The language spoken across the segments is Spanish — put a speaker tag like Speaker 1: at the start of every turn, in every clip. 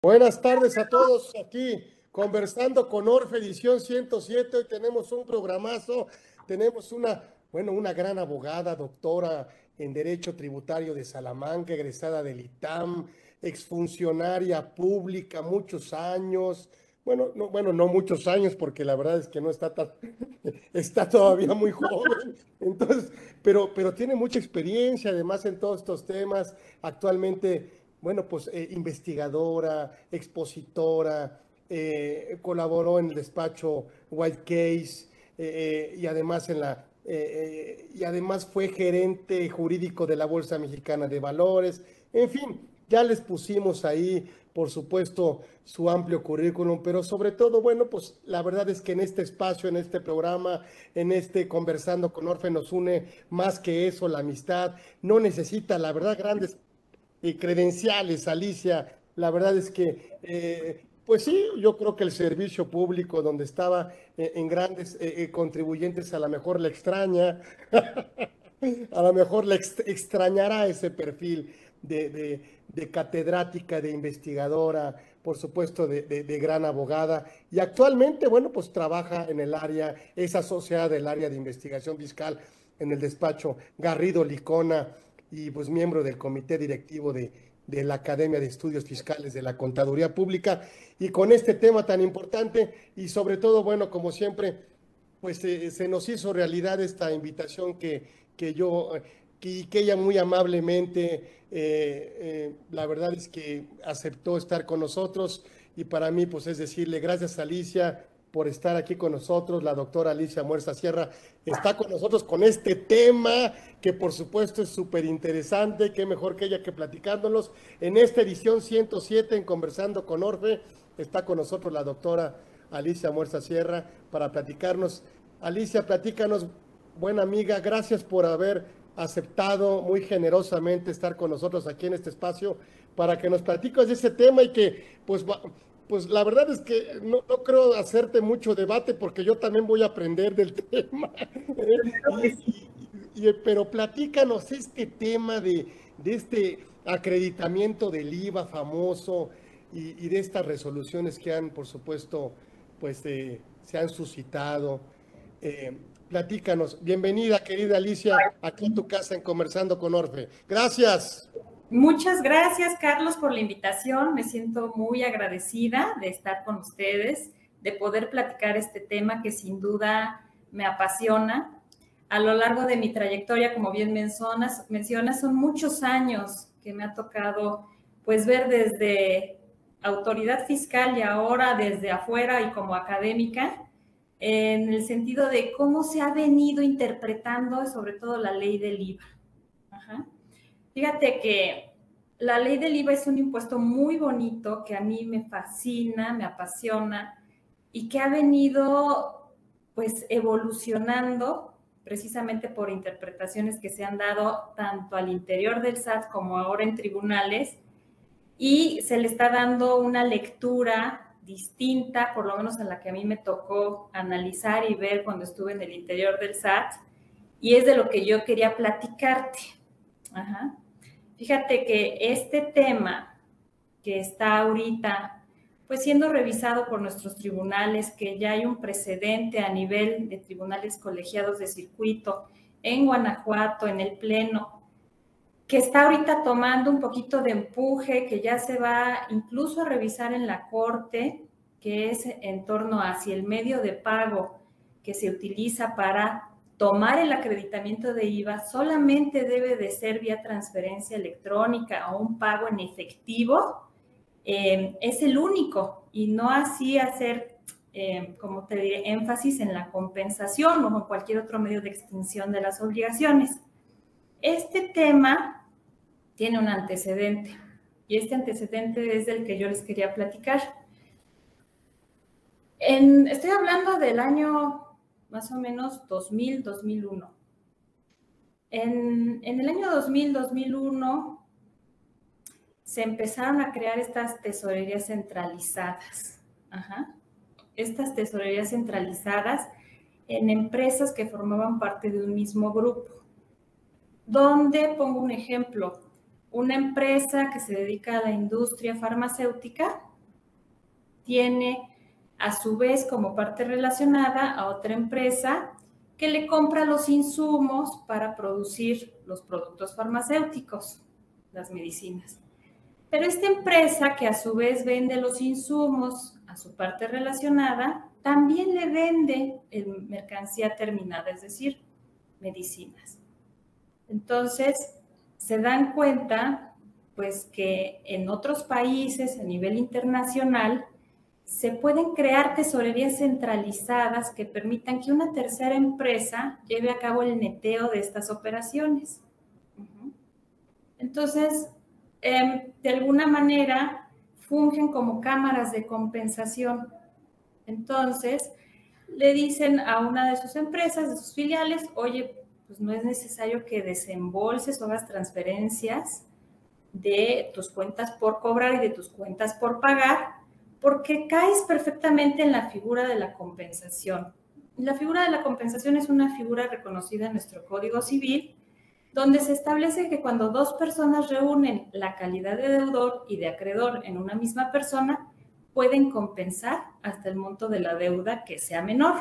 Speaker 1: Buenas tardes a todos aquí conversando con Orfe Edición 107. Hoy tenemos un programazo, tenemos una, bueno, una gran abogada, doctora en Derecho Tributario de Salamanca, egresada del ITAM, exfuncionaria pública, muchos años. Bueno, no, bueno, no muchos años, porque la verdad es que no está tan, está todavía muy joven. Entonces, pero, pero tiene mucha experiencia, además, en todos estos temas. Actualmente bueno, pues eh, investigadora, expositora, eh, colaboró en el despacho White Case eh, y además en la y además fue gerente jurídico de la Bolsa Mexicana de Valores. En fin, ya les pusimos ahí, por supuesto, su amplio currículum, pero sobre todo, bueno, pues la verdad es que en este espacio, en este programa, en este Conversando con Orfe nos une más que eso, la amistad. No necesita, la verdad, grandes y credenciales, Alicia. La verdad es que, eh, pues sí, yo creo que el servicio público donde estaba eh, en grandes eh, contribuyentes a lo mejor le extraña, a lo mejor le extrañará ese perfil de, catedrática, de investigadora, por supuesto, de, de, gran abogada. Y actualmente, bueno, pues trabaja en el área, es asociada del área de investigación fiscal en el despacho Garrido Licona y pues miembro del comité directivo de, la Academia de Estudios Fiscales de la Contaduría Pública. Y con este tema tan importante y sobre todo, bueno, como siempre, pues eh, se nos hizo realidad esta invitación que, que yo, que, que ella muy amablemente, eh, eh, la verdad es que aceptó estar con nosotros y para mí, pues es decirle gracias Alicia por estar aquí con nosotros. La doctora Alicia Muerza Sierra está con nosotros con este tema que por supuesto es súper interesante. Qué mejor que ella que platicándolos. En esta edición 107 en Conversando con Orfe está con nosotros la doctora Alicia Muerza Sierra para platicarnos. Alicia, platícanos, buena amiga, gracias por haber aceptado muy generosamente estar con nosotros aquí en este espacio para que nos platiques de ese tema y que pues pues la verdad es que no, creo hacerte mucho debate porque yo también voy a aprender del tema. pero platícanos este tema de, este acreditamiento del IVA famoso y, de estas resoluciones que han, por supuesto, pues eh, se han suscitado. Eh, platícanos. Bienvenida, querida Alicia, aquí en tu casa en Conversando con Orfe. Gracias.
Speaker 2: Muchas gracias, Carlos, por la invitación. Me siento muy agradecida de estar con ustedes, de poder platicar este tema que sin duda me apasiona. A lo largo de mi trayectoria, como bien mencionas, son muchos años que me ha tocado pues ver desde autoridad fiscal y ahora desde afuera y como académica, en el sentido de cómo se ha venido interpretando sobre todo la ley del IVA. Fíjate que la ley del IVA es un impuesto muy bonito que a mí me fascina, me apasiona y que ha venido pues evolucionando precisamente por interpretaciones que se han dado tanto al interior del SAT como ahora en tribunales y se le está dando una lectura distinta, por lo menos en la que a mí me tocó analizar y ver cuando estuve en el interior del SAT, y es de lo que yo quería platicarte. Ajá. Fíjate que este tema que está ahorita pues siendo revisado por nuestros tribunales, que ya hay un precedente a nivel de tribunales colegiados de circuito en Guanajuato, en el Pleno, que está ahorita tomando un poquito de empuje, que ya se va incluso a revisar en la Corte, que es en torno a si el medio de pago que se utiliza para tomar el acreditamiento de IVA solamente debe de ser vía transferencia electrónica o un pago en efectivo, eh, es el único y no así hacer, eh, como te diré, énfasis en la compensación o en cualquier otro medio de extinción de las obligaciones. Este tema tiene un antecedente y este antecedente es del que yo les quería platicar. estoy hablando del año más o menos 2000, 2001. En, en el año 2000, 2001 se empezaron a crear estas tesorerías centralizadas. Estas tesorerías centralizadas en empresas que formaban parte de un mismo grupo. Donde, pongo un ejemplo, una empresa que se dedica a la industria farmacéutica tiene a su vez como parte relacionada a otra empresa que le compra los insumos para producir los productos farmacéuticos, las medicinas. Pero esta empresa que a su vez vende los insumos a su parte relacionada, también le vende mercancía terminada, es decir, medicinas. Entonces, se dan cuenta, pues, que en otros países a nivel internacional se pueden crear tesorerías centralizadas que permitan que una tercera empresa lleve a cabo el neteo de estas operaciones. Entonces, em, de alguna manera, fungen como cámaras de compensación. Entonces, le dicen a una de sus empresas, de sus filiales, oye, pues no es necesario que desembolses o hagas transferencias de tus cuentas por cobrar y de tus cuentas por pagar, porque caes perfectamente en la figura de la compensación. La figura de la compensación es una figura reconocida en nuestro Código Civil, donde se establece que cuando dos personas reúnen la calidad de deudor y de acreedor en una misma persona, pueden compensar hasta el monto de la deuda que sea menor.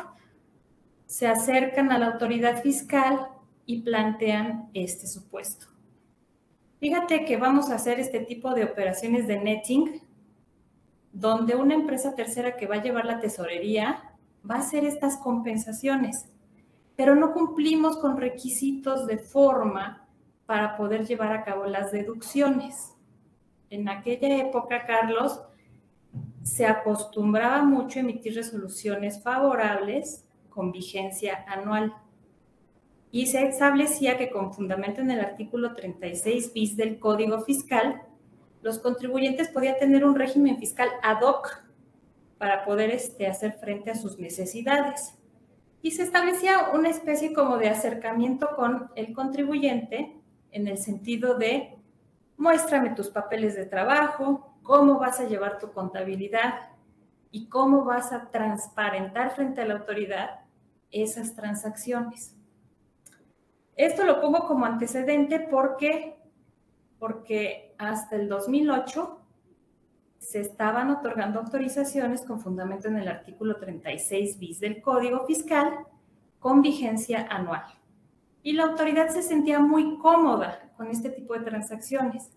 Speaker 2: Se acercan a la autoridad fiscal y plantean este supuesto. Fíjate que vamos a hacer este tipo de operaciones de netting, donde una empresa tercera que va a llevar la tesorería va a hacer estas compensaciones, pero no cumplimos con requisitos de forma para poder llevar a cabo las deducciones. En aquella época, Carlos, se acostumbraba mucho a emitir resoluciones favorables con vigencia anual y se establecía que con fundamento en el artículo 36 bis del Código Fiscal, los contribuyentes podían tener un régimen fiscal ad hoc para poder este, hacer frente a sus necesidades. Y se establecía una especie como de acercamiento con el contribuyente en el sentido de muéstrame tus papeles de trabajo, cómo vas a llevar tu contabilidad y cómo vas a transparentar frente a la autoridad esas transacciones. Esto lo pongo como antecedente porque, porque hasta el 2008 se estaban otorgando autorizaciones con fundamento en el artículo 36 bis del Código Fiscal con vigencia anual. Y la autoridad se sentía muy cómoda con este tipo de transacciones.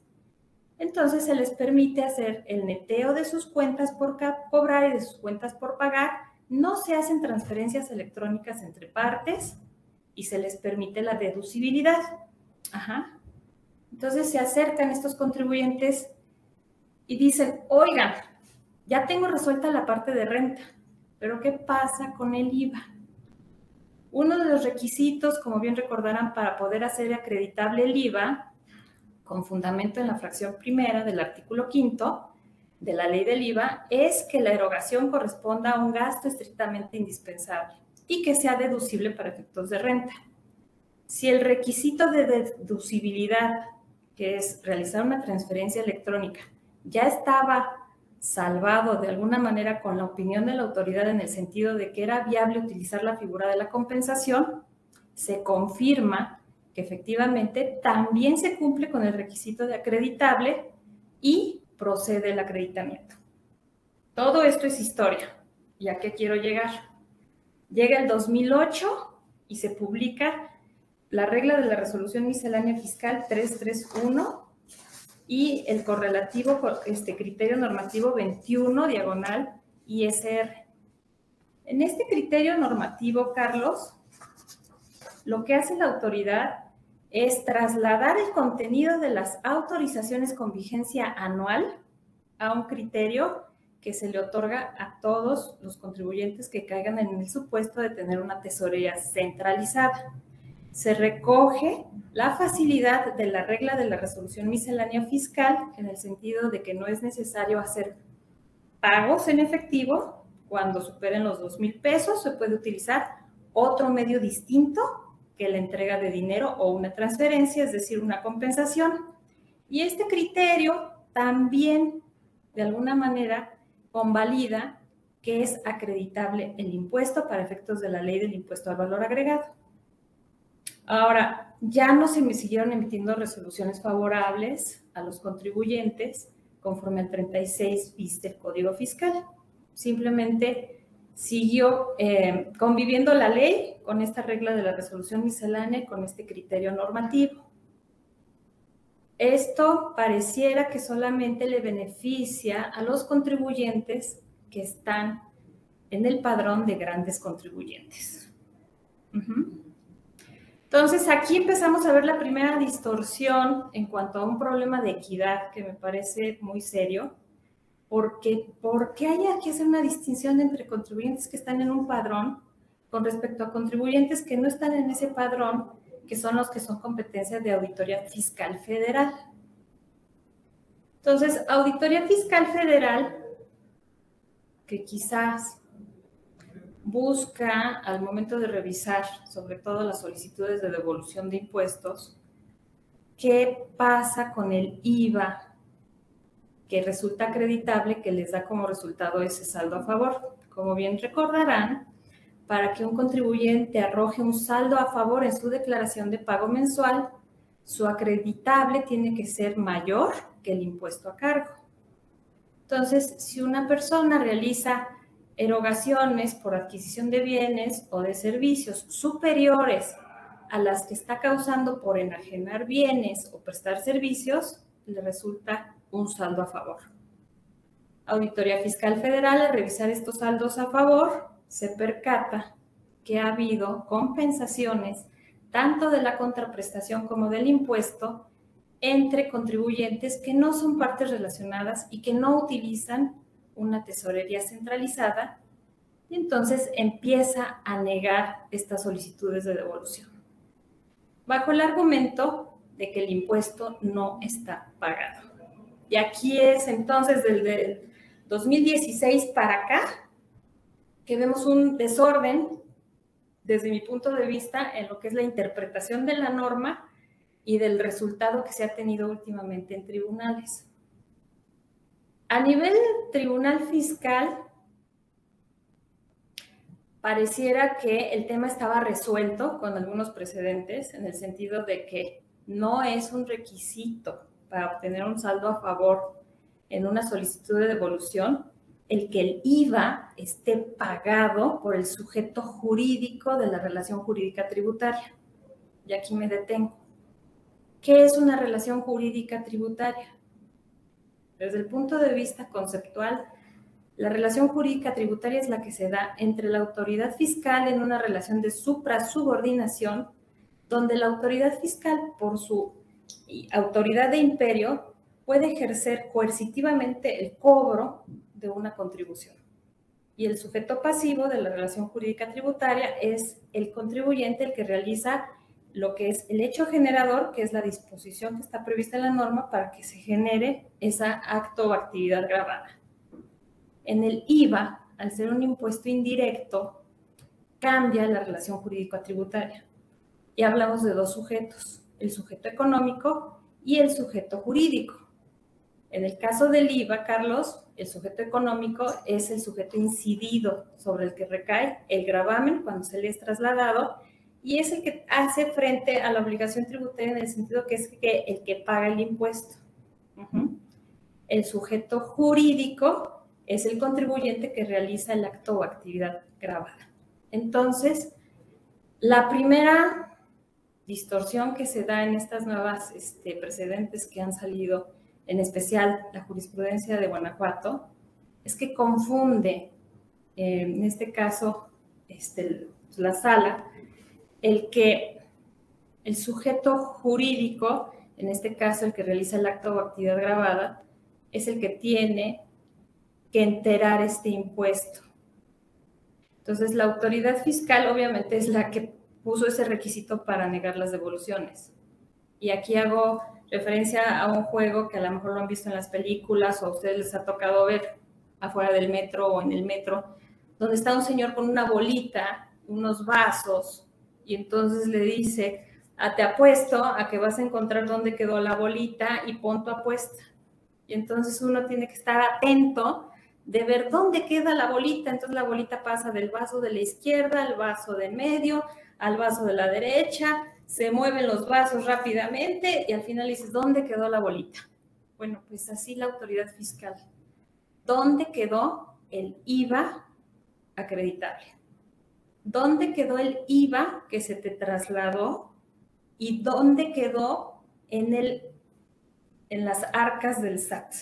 Speaker 2: Entonces se les permite hacer el neteo de sus cuentas por cobrar y de sus cuentas por pagar. No se hacen transferencias electrónicas entre partes y se les permite la deducibilidad. Ajá. Entonces se acercan estos contribuyentes y dicen, oigan, ya tengo resuelta la parte de renta, pero ¿qué pasa con el IVA? Uno de los requisitos, como bien recordarán, para poder hacer acreditable el IVA, con fundamento en la fracción primera del artículo quinto de la ley del IVA, es que la erogación corresponda a un gasto estrictamente indispensable y que sea deducible para efectos de renta. Si el requisito de deducibilidad, que es realizar una transferencia electrónica, ya estaba salvado de alguna manera con la opinión de la autoridad en el sentido de que era viable utilizar la figura de la compensación, se confirma que efectivamente también se cumple con el requisito de acreditable y procede el acreditamiento. Todo esto es historia. ¿Y a qué quiero llegar? Llega el 2008 y se publica la regla de la resolución miscelánea fiscal 331 y el correlativo este criterio normativo 21 diagonal ISR. En este criterio normativo, Carlos, lo que hace la autoridad es trasladar el contenido de las autorizaciones con vigencia anual a un criterio que se le otorga a todos los contribuyentes que caigan en el supuesto de tener una tesorería centralizada. Se recoge la facilidad de la regla de la resolución miscelánea fiscal, en el sentido de que no es necesario hacer pagos en efectivo cuando superen los dos mil pesos, se puede utilizar otro medio distinto que la entrega de dinero o una transferencia, es decir, una compensación. Y este criterio también, de alguna manera, convalida que es acreditable el impuesto para efectos de la ley del impuesto al valor agregado. Ahora, ya no se me siguieron emitiendo resoluciones favorables a los contribuyentes conforme al 36 bis del Código Fiscal. simplemente siguió eh, conviviendo la ley con esta regla de la resolución miscelánea y con este criterio normativo. Esto pareciera que solamente le beneficia a los contribuyentes que están en el padrón de grandes contribuyentes. Entonces, aquí empezamos a ver la primera distorsión en cuanto a un problema de equidad que me parece muy serio, porque ¿por qué hay que hacer una distinción entre contribuyentes que están en un padrón con respecto a contribuyentes que no están en ese padrón, que son los que son competencias de auditoría fiscal federal? Entonces, auditoría fiscal federal, que quizás busca al momento de revisar sobre todo las solicitudes de devolución de impuestos, qué pasa con el IVA que resulta acreditable que les da como resultado ese saldo a favor. Como bien recordarán, para que un contribuyente arroje un saldo a favor en su declaración de pago mensual, su acreditable tiene que ser mayor que el impuesto a cargo. Entonces, si una persona realiza erogaciones por adquisición de bienes o de servicios superiores a las que está causando por enajenar bienes o prestar servicios, le resulta un saldo a favor. Auditoría Fiscal Federal, al revisar estos saldos a favor, se percata que ha habido compensaciones tanto de la contraprestación como del impuesto entre contribuyentes que no son partes relacionadas y que no utilizan una tesorería centralizada y entonces empieza a negar estas solicitudes de devolución. Bajo el argumento de que el impuesto no está pagado. Y aquí es entonces desde 2016 para acá que vemos un desorden desde mi punto de vista en lo que es la interpretación de la norma y del resultado que se ha tenido últimamente en tribunales. A nivel tribunal fiscal, pareciera que el tema estaba resuelto con algunos precedentes, en el sentido de que no es un requisito para obtener un saldo a favor en una solicitud de devolución el que el IVA esté pagado por el sujeto jurídico de la relación jurídica tributaria. Y aquí me detengo. ¿Qué es una relación jurídica tributaria? Desde el punto de vista conceptual, la relación jurídica tributaria es la que se da entre la autoridad fiscal en una relación de supra-subordinación, donde la autoridad fiscal, por su autoridad de imperio, puede ejercer coercitivamente el cobro de una contribución. Y el sujeto pasivo de la relación jurídica tributaria es el contribuyente el que realiza lo que es el hecho generador, que es la disposición que está prevista en la norma para que se genere esa acto o actividad grabada. En el IVA, al ser un impuesto indirecto, cambia la relación jurídico-tributaria. Y hablamos de dos sujetos, el sujeto económico y el sujeto jurídico. En el caso del IVA, Carlos, el sujeto económico es el sujeto incidido sobre el que recae el gravamen cuando se le es trasladado y es el que hace frente a la obligación tributaria en el sentido que es que el que paga el impuesto. El sujeto jurídico es el contribuyente que realiza el acto o actividad grabada. Entonces, la primera distorsión que se da en estas nuevas este, precedentes que han salido, en especial la jurisprudencia de Guanajuato, es que confunde, eh, en este caso, este, la sala, el que el sujeto jurídico, en este caso el que realiza el acto o actividad grabada, es el que tiene que enterar este impuesto. Entonces, la autoridad fiscal obviamente es la que puso ese requisito para negar las devoluciones. Y aquí hago referencia a un juego que a lo mejor lo han visto en las películas o a ustedes les ha tocado ver afuera del metro o en el metro, donde está un señor con una bolita, unos vasos, y entonces le dice, ah, te apuesto a que vas a encontrar dónde quedó la bolita y pon tu apuesta. Y entonces uno tiene que estar atento de ver dónde queda la bolita. Entonces la bolita pasa del vaso de la izquierda al vaso de medio, al vaso de la derecha, se mueven los vasos rápidamente y al final dices, ¿dónde quedó la bolita? Bueno, pues así la autoridad fiscal. ¿Dónde quedó el IVA acreditable. ¿Dónde quedó el IVA que se te trasladó y dónde quedó en, el, en las arcas del SAT?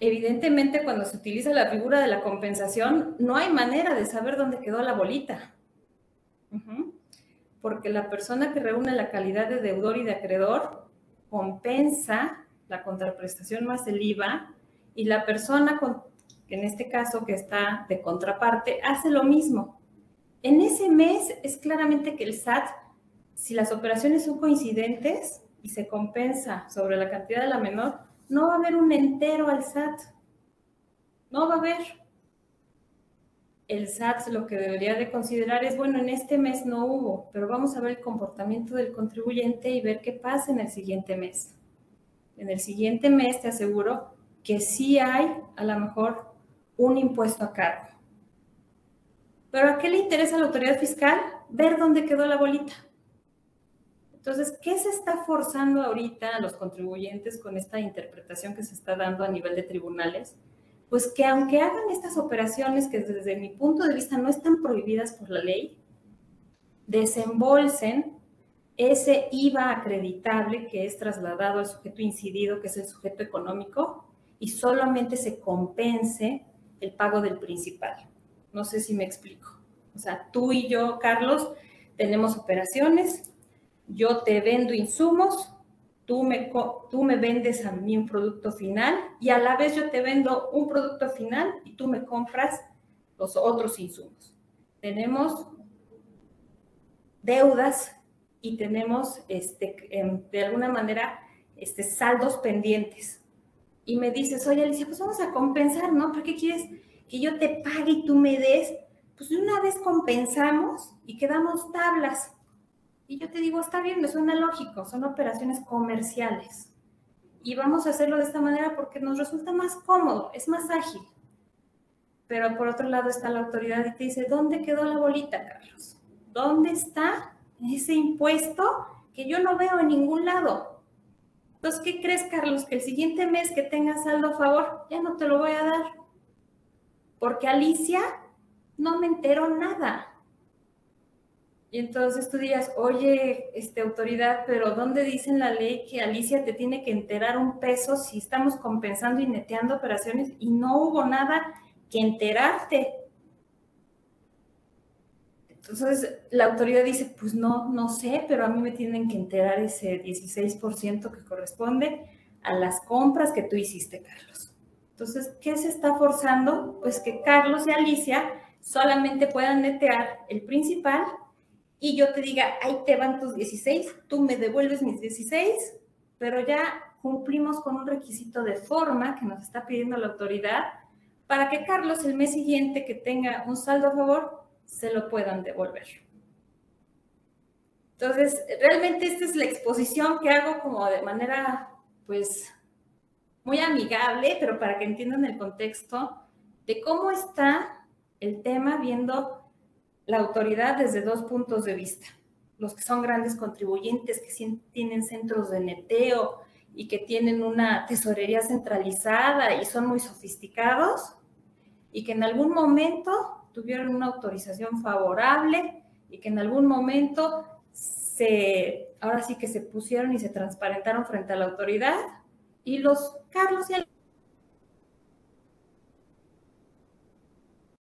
Speaker 2: Evidentemente, cuando se utiliza la figura de la compensación, no hay manera de saber dónde quedó la bolita. Porque la persona que reúne la calidad de deudor y de acreedor compensa la contraprestación más el IVA y la persona, con, en este caso que está de contraparte, hace lo mismo. En ese mes es claramente que el SAT, si las operaciones son coincidentes y se compensa sobre la cantidad de la menor, no va a haber un entero al SAT. No va a haber. El SAT lo que debería de considerar es, bueno, en este mes no hubo, pero vamos a ver el comportamiento del contribuyente y ver qué pasa en el siguiente mes. En el siguiente mes te aseguro que sí hay a lo mejor un impuesto a cargo. Pero ¿a qué le interesa a la autoridad fiscal? Ver dónde quedó la bolita. Entonces, ¿qué se está forzando ahorita a los contribuyentes con esta interpretación que se está dando a nivel de tribunales? Pues que aunque hagan estas operaciones que desde mi punto de vista no están prohibidas por la ley, desembolsen ese IVA acreditable que es trasladado al sujeto incidido, que es el sujeto económico, y solamente se compense el pago del principal. No sé si me explico. O sea, tú y yo, Carlos, tenemos operaciones, yo te vendo insumos, tú me, tú me vendes a mí un producto final y a la vez yo te vendo un producto final y tú me compras los otros insumos. Tenemos deudas y tenemos, este, em, de alguna manera, este, saldos pendientes. Y me dices, oye, Alicia, pues vamos a compensar, ¿no? ¿Para qué quieres que yo te pague y tú me des? Pues de una vez compensamos y quedamos tablas. Y yo te digo, está bien, me suena lógico, son operaciones comerciales. Y vamos a hacerlo de esta manera porque nos resulta más cómodo, es más ágil. Pero por otro lado está la autoridad y te dice, ¿dónde quedó la bolita, Carlos? ¿Dónde está ese impuesto que yo no veo en ningún lado? Entonces, ¿qué crees, Carlos? Que el siguiente mes que tengas saldo a favor, ya no te lo voy a dar. Porque Alicia no me enteró nada. Y entonces tú dirías, oye, este, autoridad, pero ¿dónde dice en la ley que Alicia te tiene que enterar un peso si estamos compensando y neteando operaciones y no hubo nada que enterarte? Entonces la autoridad dice, pues no, no sé, pero a mí me tienen que enterar ese 16% que corresponde a las compras que tú hiciste, Carlos. Entonces, ¿qué se está forzando? Pues que Carlos y Alicia solamente puedan netear el principal y yo te diga, ahí te van tus 16, tú me devuelves mis 16, pero ya cumplimos con un requisito de forma que nos está pidiendo la autoridad para que Carlos el mes siguiente que tenga un saldo a favor se lo puedan devolver. Entonces, realmente esta es la exposición que hago como de manera, pues, muy amigable, pero para que entiendan el contexto de cómo está el tema viendo la autoridad desde dos puntos de vista. Los que son grandes contribuyentes, que tienen centros de neteo y que tienen una tesorería centralizada y son muy sofisticados y que en algún momento tuvieron una autorización favorable y que en algún momento se, ahora sí que se pusieron y se transparentaron frente a la autoridad y los Carlos y el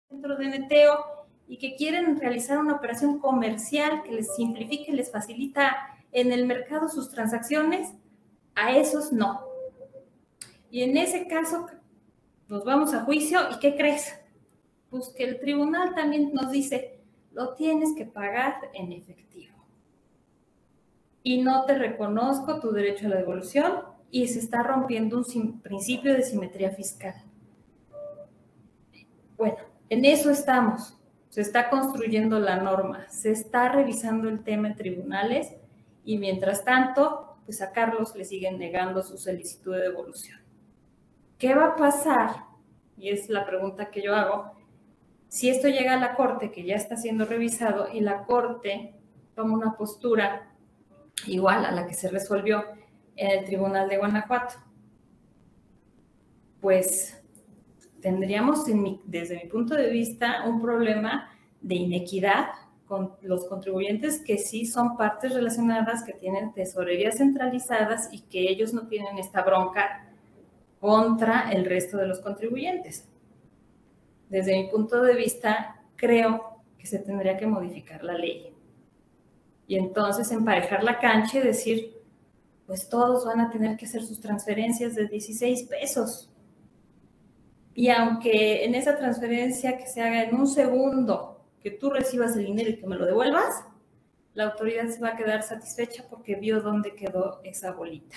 Speaker 2: centro de neteo y que quieren realizar una operación comercial que les simplifique, les facilita en el mercado sus transacciones, a esos no. Y en ese caso nos vamos a juicio y ¿qué crees? Pues que el tribunal también nos dice, lo tienes que pagar en efectivo. Y no te reconozco tu derecho a la devolución y se está rompiendo un principio de simetría fiscal. Bueno, en eso estamos se está construyendo la norma, se está revisando el tema en tribunales y mientras tanto, pues a Carlos le siguen negando su solicitud de devolución. ¿Qué va a pasar? Y es la pregunta que yo hago. Si esto llega a la Corte, que ya está siendo revisado, y la Corte toma una postura igual a la que se resolvió en el Tribunal de Guanajuato, pues tendríamos, desde mi punto de vista, un problema de inequidad con los contribuyentes que sí son partes relacionadas, que tienen tesorerías centralizadas y que ellos no tienen esta bronca contra el resto de los contribuyentes. Desde mi punto de vista, creo que se tendría que modificar la ley. Y entonces emparejar la cancha y decir, pues todos van a tener que hacer sus transferencias de 16 pesos. Y aunque en esa transferencia que se haga en un segundo, que tú recibas el dinero y que me lo devuelvas, la autoridad se va a quedar satisfecha porque vio dónde quedó esa bolita.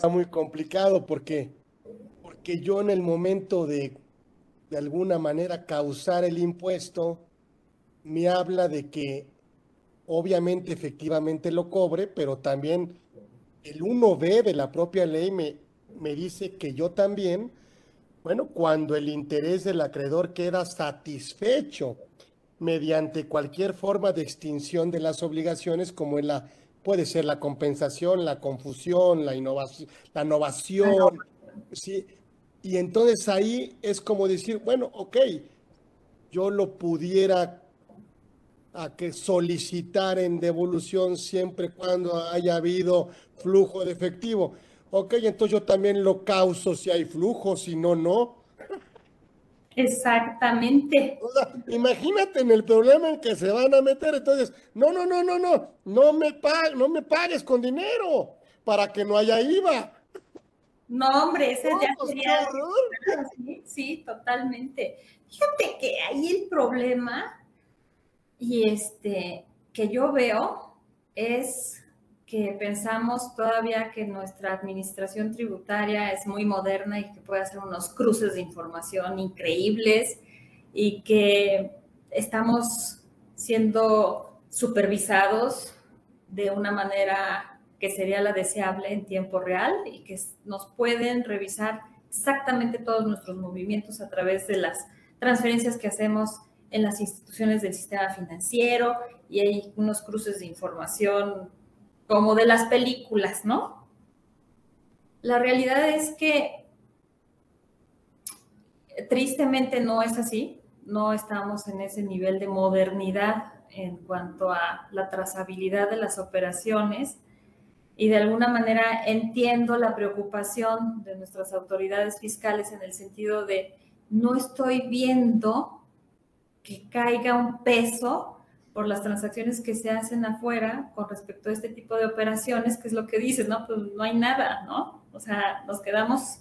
Speaker 1: Está muy complicado porque, porque yo en el momento de de alguna manera causar el impuesto, me habla de que obviamente efectivamente lo cobre, pero también el 1B de la propia ley me, me dice que yo también, bueno, cuando el interés del acreedor queda satisfecho mediante cualquier forma de extinción de las obligaciones, como en la, puede ser la compensación, la confusión, la innovación, la innovación, ¿sí? Y entonces ahí es como decir, bueno, ok, yo lo pudiera a que solicitar en devolución siempre cuando haya habido flujo de efectivo. Ok, entonces yo también lo causo si hay flujo, si no, no.
Speaker 2: Exactamente.
Speaker 1: imagínate en el problema en que se van a meter. Entonces, no, no, no, no, no, no me, no me pagues con dinero para que no haya IVA.
Speaker 2: No, hombre, ese ya pues, sería. Sí, sí, totalmente. Fíjate que ahí el problema y este, que yo veo es que pensamos todavía que nuestra administración tributaria es muy moderna y que puede hacer unos cruces de información increíbles y que estamos siendo supervisados de una manera que sería la deseable en tiempo real y que nos pueden revisar exactamente todos nuestros movimientos a través de las transferencias que hacemos en las instituciones del sistema financiero y hay unos cruces de información como de las películas, ¿no? La realidad es que tristemente no es así, no estamos en ese nivel de modernidad en cuanto a la trazabilidad de las operaciones y de alguna manera entiendo la preocupación de nuestras autoridades fiscales en el sentido de no estoy viendo que caiga un peso por las transacciones que se hacen afuera con respecto a este tipo de operaciones, que es lo que dices, ¿no? Pues no hay nada, ¿no? O sea, nos quedamos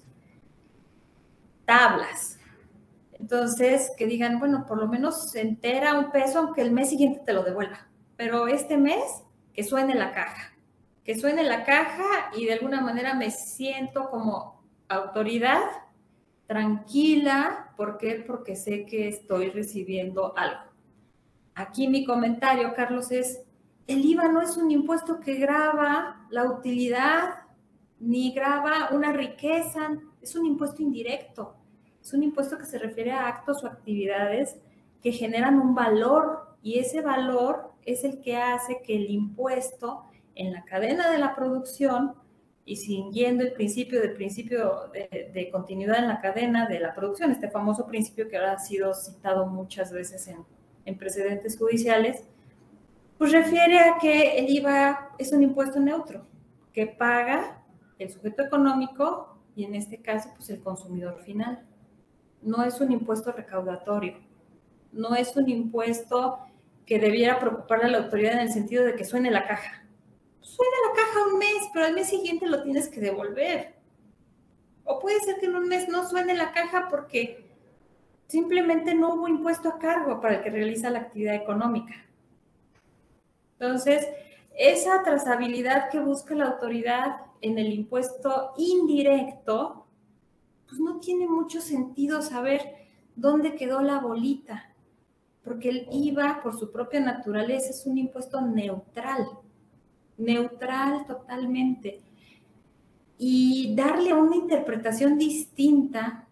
Speaker 2: tablas. Entonces, que digan, bueno, por lo menos se entera un peso, aunque el mes siguiente te lo devuelva. Pero este mes, que suene la caja. Que suene la caja y de alguna manera me siento como autoridad tranquila. ¿Por qué? Porque sé que estoy recibiendo algo. Aquí mi comentario, Carlos, es, el IVA no es un impuesto que graba la utilidad ni graba una riqueza, es un impuesto indirecto. Es un impuesto que se refiere a actos o actividades que generan un valor y ese valor es el que hace que el impuesto en la cadena de la producción y siguiendo el principio del principio de, continuidad en la cadena de la producción, este famoso principio que ahora ha sido citado muchas veces en, en precedentes judiciales, pues refiere a que el IVA es un impuesto neutro que paga el sujeto económico y en este caso pues el consumidor final. No es un impuesto recaudatorio, no es un impuesto que debiera preocuparle a la autoridad en el sentido de que suene la caja suena la caja un mes, pero al mes siguiente lo tienes que devolver. O puede ser que en un mes no suene la caja porque simplemente no hubo impuesto a cargo para el que realiza la actividad económica. Entonces, esa trazabilidad que busca la autoridad en el impuesto indirecto, pues no tiene mucho sentido saber dónde quedó la bolita, porque el IVA, por su propia naturaleza, es un impuesto neutral neutral totalmente. Y darle una interpretación distinta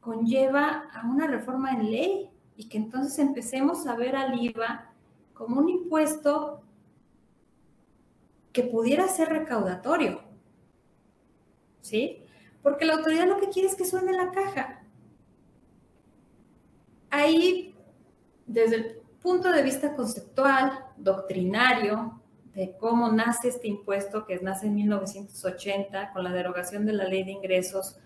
Speaker 2: conlleva a una reforma en ley y que entonces empecemos a ver al IVA como un impuesto que pudiera ser recaudatorio. ¿sí? Porque la autoridad lo que quiere es que suene la caja. Ahí, desde el punto de vista conceptual, doctrinario, de cómo nace este impuesto, que nace en 1980 con la derogación de la ley de ingresos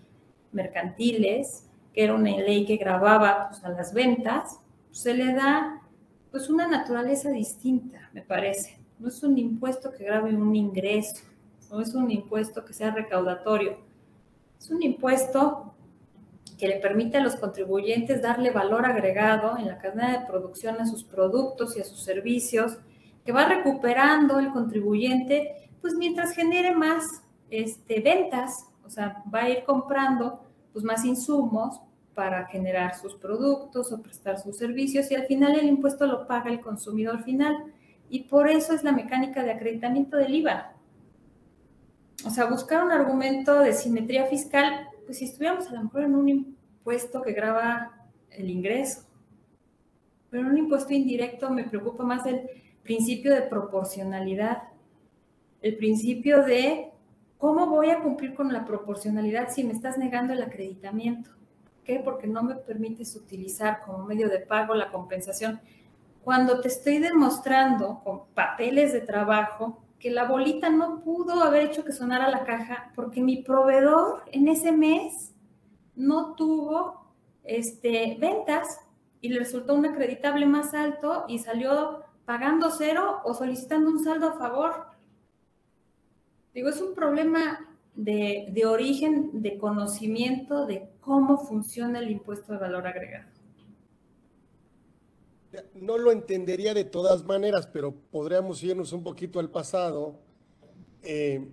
Speaker 2: mercantiles, que era una ley que grababa pues, a las ventas, se le da pues una naturaleza distinta, me parece. No es un impuesto que grave un ingreso, no es un impuesto que sea recaudatorio, es un impuesto que le permite a los contribuyentes darle valor agregado en la cadena de producción a sus productos y a sus servicios, que va recuperando el contribuyente, pues mientras genere más este, ventas, o sea, va a ir comprando pues, más insumos para generar sus productos o prestar sus servicios y al final el impuesto lo paga el consumidor final. Y por eso es la mecánica de acreditamiento del IVA. O sea, buscar un argumento de simetría fiscal, pues si estuviéramos a lo mejor en un impuesto que graba el ingreso, pero en un impuesto indirecto me preocupa más el principio de proporcionalidad, el principio de cómo voy a cumplir con la proporcionalidad si me estás negando el acreditamiento. Qué? Porque no me permites utilizar como medio de pago la compensación. Cuando te estoy demostrando con papeles de trabajo que la bolita no pudo haber hecho que sonara la caja porque mi proveedor en ese mes no tuvo este, ventas y le resultó un acreditable más alto y salió pagando cero o solicitando un saldo a favor. Digo, es un problema de, de, origen, de conocimiento de cómo funciona el impuesto de valor agregado.
Speaker 1: No lo entendería de todas maneras, pero podríamos irnos un poquito al pasado, eh,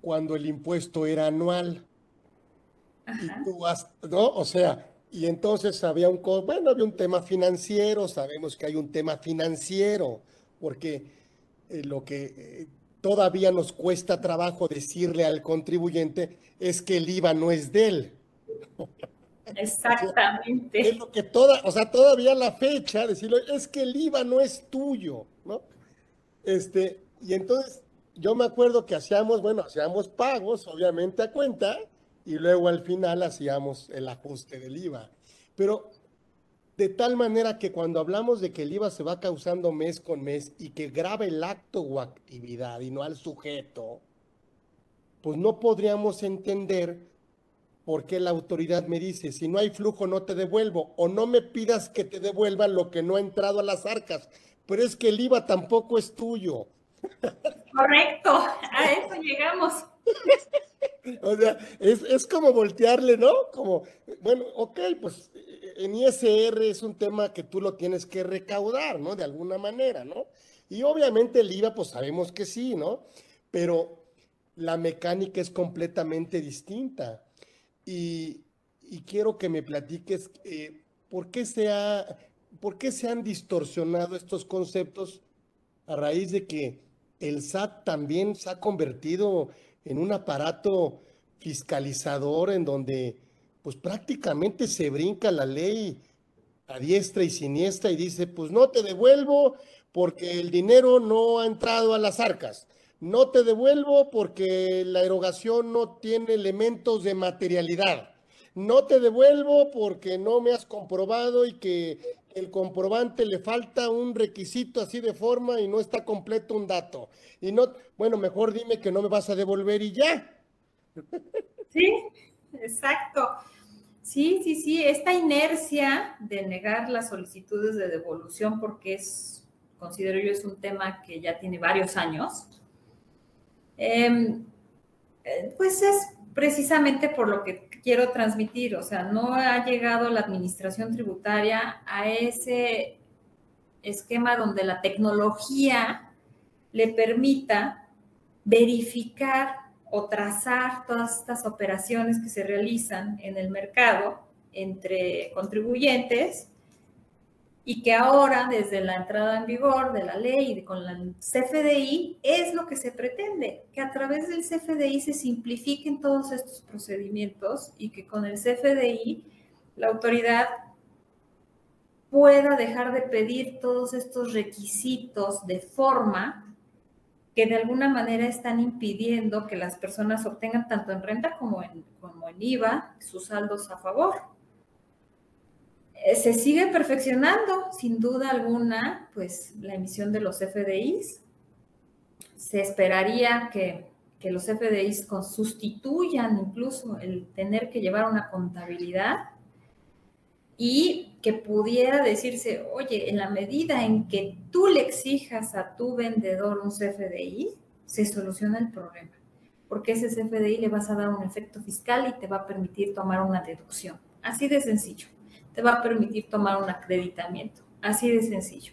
Speaker 1: cuando el impuesto era anual. Y tú ¿no? O sea, y entonces había un, bueno, había un tema financiero, sabemos que hay un tema financiero, porque eh, lo que eh, todavía nos cuesta trabajo decirle al contribuyente es que el IVA no es de él.
Speaker 2: Exactamente.
Speaker 1: Es lo que toda, o sea, todavía la fecha, decirlo, es que el IVA no es tuyo, ¿no? Este, y entonces yo me acuerdo que hacíamos, bueno, hacíamos pagos, obviamente a cuenta, y luego al final hacíamos el ajuste del IVA. Pero de tal manera que cuando hablamos de que el IVA se va causando mes con mes y que graba el acto o actividad y no al sujeto, pues no podríamos entender por qué la autoridad me dice, si no hay flujo no te devuelvo o no me pidas que te devuelvan lo que no ha entrado a las arcas, pero es que el IVA tampoco es tuyo.
Speaker 2: Correcto, a eso llegamos.
Speaker 1: O sea, es, como voltearle, ¿no? Como, bueno, ok, pues en ISR es un tema que tú lo tienes que recaudar, ¿no? De alguna manera, ¿no? Y obviamente el IVA, pues sabemos que sí, ¿no? Pero la mecánica es completamente distinta. Y, quiero que me platiques eh, por, qué se por qué se han distorsionado estos conceptos a raíz de que el SAT también se ha convertido en un aparato fiscalizador en donde pues prácticamente se brinca la ley a diestra y siniestra y dice, pues no te devuelvo porque el dinero no ha entrado a las arcas. No te devuelvo porque la erogación no tiene elementos de materialidad. No te devuelvo porque no me has comprobado y que el comprobante le falta un requisito así de forma y no está completo un dato. Y no, bueno, mejor dime que no me vas a devolver y ya.
Speaker 2: Sí, exacto. Sí, sí, sí, esta inercia de negar las solicitudes de devolución porque es, considero yo, es un tema que ya tiene varios años, em, eh, pues es precisamente por lo que quiero transmitir, o sea, no ha llegado la administración tributaria a ese esquema donde la tecnología le permita verificar o trazar todas estas operaciones que se realizan en el mercado entre contribuyentes y que ahora, desde la entrada en vigor de la ley y con la CFDI, es lo que se pretende, que a través del CFDI se simplifiquen todos estos procedimientos y que con el CFDI la autoridad pueda dejar de pedir todos estos requisitos de forma que de alguna manera están impidiendo que las personas obtengan tanto en renta como en, como en IVA sus saldos a favor. Eh, se sigue perfeccionando, sin duda alguna, pues la emisión de los FDIs. Se esperaría que, que los FDIs sustituyan incluso el tener que llevar una contabilidad y que pudiera decirse, oye, en la medida en que tú le exijas a tu vendedor un CFDI, se soluciona el problema, porque ese CFDI le vas a dar un efecto fiscal y te va a permitir tomar una deducción. Así de sencillo. Te va a permitir tomar un acreditamiento. Así de sencillo.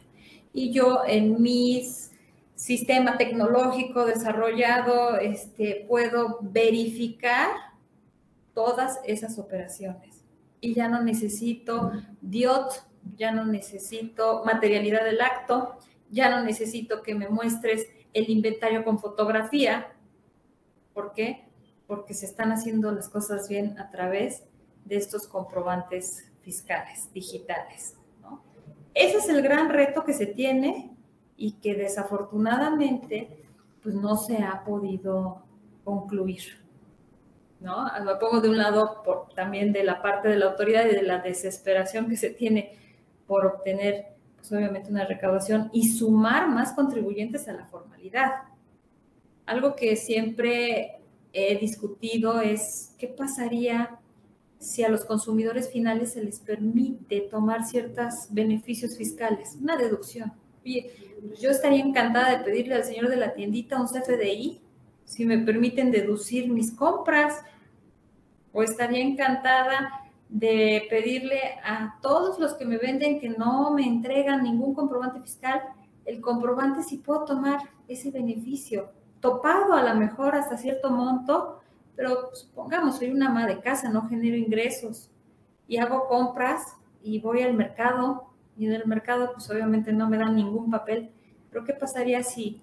Speaker 2: Y yo en mis sistema tecnológico desarrollado, este, puedo verificar todas esas operaciones y ya no necesito DIOT, ya no necesito materialidad del acto, ya no necesito que me muestres el inventario con fotografía. ¿Por qué? Porque se están haciendo las cosas bien a través de estos comprobantes fiscales digitales. Ese es el gran reto que se tiene y que desafortunadamente pues no se ha podido concluir. ¿No? Lo pongo de un lado también de la parte de la autoridad y de la desesperación que se tiene por obtener, pues obviamente, una recaudación y sumar más contribuyentes a la formalidad. Algo que siempre he discutido es qué pasaría si a los consumidores finales se les permite tomar ciertos beneficios fiscales, una deducción. Pues yo estaría encantada de pedirle al señor de la tiendita un CFDI si me permiten deducir mis compras, o estaría encantada de pedirle a todos los que me venden que no me entregan ningún comprobante fiscal, el comprobante si puedo tomar ese beneficio, topado a lo mejor hasta cierto monto, pero supongamos, soy una ama de casa, no genero ingresos y hago compras y voy al mercado y en el mercado pues obviamente no me dan ningún papel, pero ¿qué pasaría si